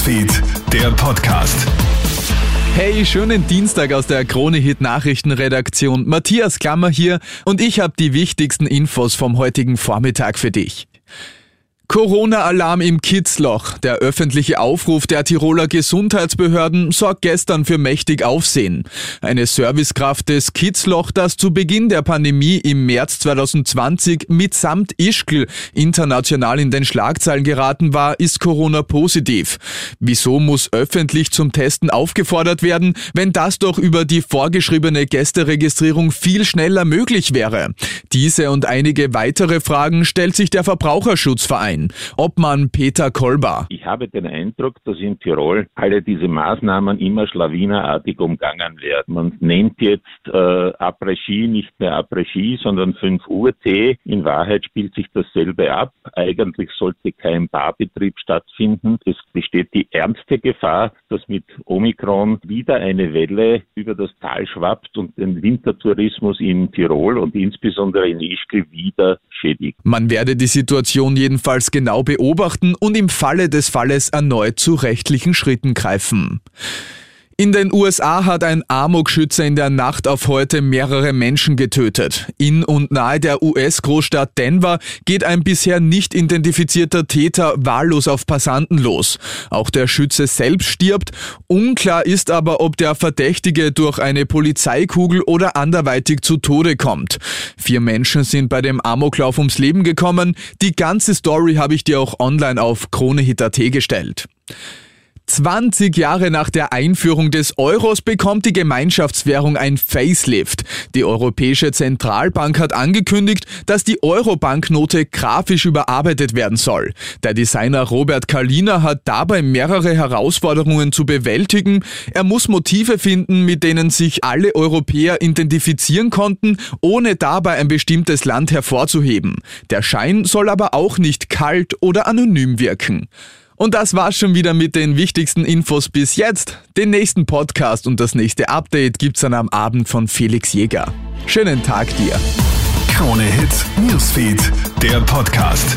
Newsfeed, der Podcast. Hey, schönen Dienstag aus der Krone-Hit Nachrichtenredaktion. Matthias Klammer hier und ich habe die wichtigsten Infos vom heutigen Vormittag für dich. Corona-Alarm im Kitzloch. Der öffentliche Aufruf der Tiroler Gesundheitsbehörden sorgt gestern für mächtig Aufsehen. Eine Servicekraft des Kitzloch, das zu Beginn der Pandemie im März 2020 mitsamt Ischgl international in den Schlagzeilen geraten war, ist Corona-positiv. Wieso muss öffentlich zum Testen aufgefordert werden, wenn das doch über die vorgeschriebene Gästeregistrierung viel schneller möglich wäre? Diese und einige weitere Fragen stellt sich der Verbraucherschutzverein. Verein. Obmann Peter Kolber. Ich habe den Eindruck, dass in Tirol alle diese Maßnahmen immer schlawinerartig umgangen werden. Man nennt jetzt äh, Après-Ski nicht mehr Après-Ski, sondern 5 Uhr T. In Wahrheit spielt sich dasselbe ab. Eigentlich sollte kein Barbetrieb stattfinden. Es besteht die ernste Gefahr, dass mit Omikron wieder eine Welle über das Tal schwappt und den Wintertourismus in Tirol und insbesondere in Ischgl wieder schädigt. Man werde die Situation jedenfalls genau beobachten und im Falle des Falles erneut zu rechtlichen Schritten greifen. In den USA hat ein Amokschütze in der Nacht auf heute mehrere Menschen getötet. In und nahe der US-Großstadt Denver geht ein bisher nicht identifizierter Täter wahllos auf Passanten los. Auch der Schütze selbst stirbt. Unklar ist aber, ob der Verdächtige durch eine Polizeikugel oder anderweitig zu Tode kommt. Vier Menschen sind bei dem Amoklauf ums Leben gekommen. Die ganze Story habe ich dir auch online auf kronehit.at gestellt. 20 Jahre nach der Einführung des Euros bekommt die Gemeinschaftswährung ein Facelift. Die Europäische Zentralbank hat angekündigt, dass die Euro-Banknote grafisch überarbeitet werden soll. Der Designer Robert Kalina hat dabei mehrere Herausforderungen zu bewältigen. Er muss Motive finden, mit denen sich alle Europäer identifizieren konnten, ohne dabei ein bestimmtes Land hervorzuheben. Der Schein soll aber auch nicht kalt oder anonym wirken. Und das war's schon wieder mit den wichtigsten Infos bis jetzt. Den nächsten Podcast und das nächste Update gibt's dann am Abend von Felix Jäger. Schönen Tag dir. Krone Hits, Newsfeed, der Podcast.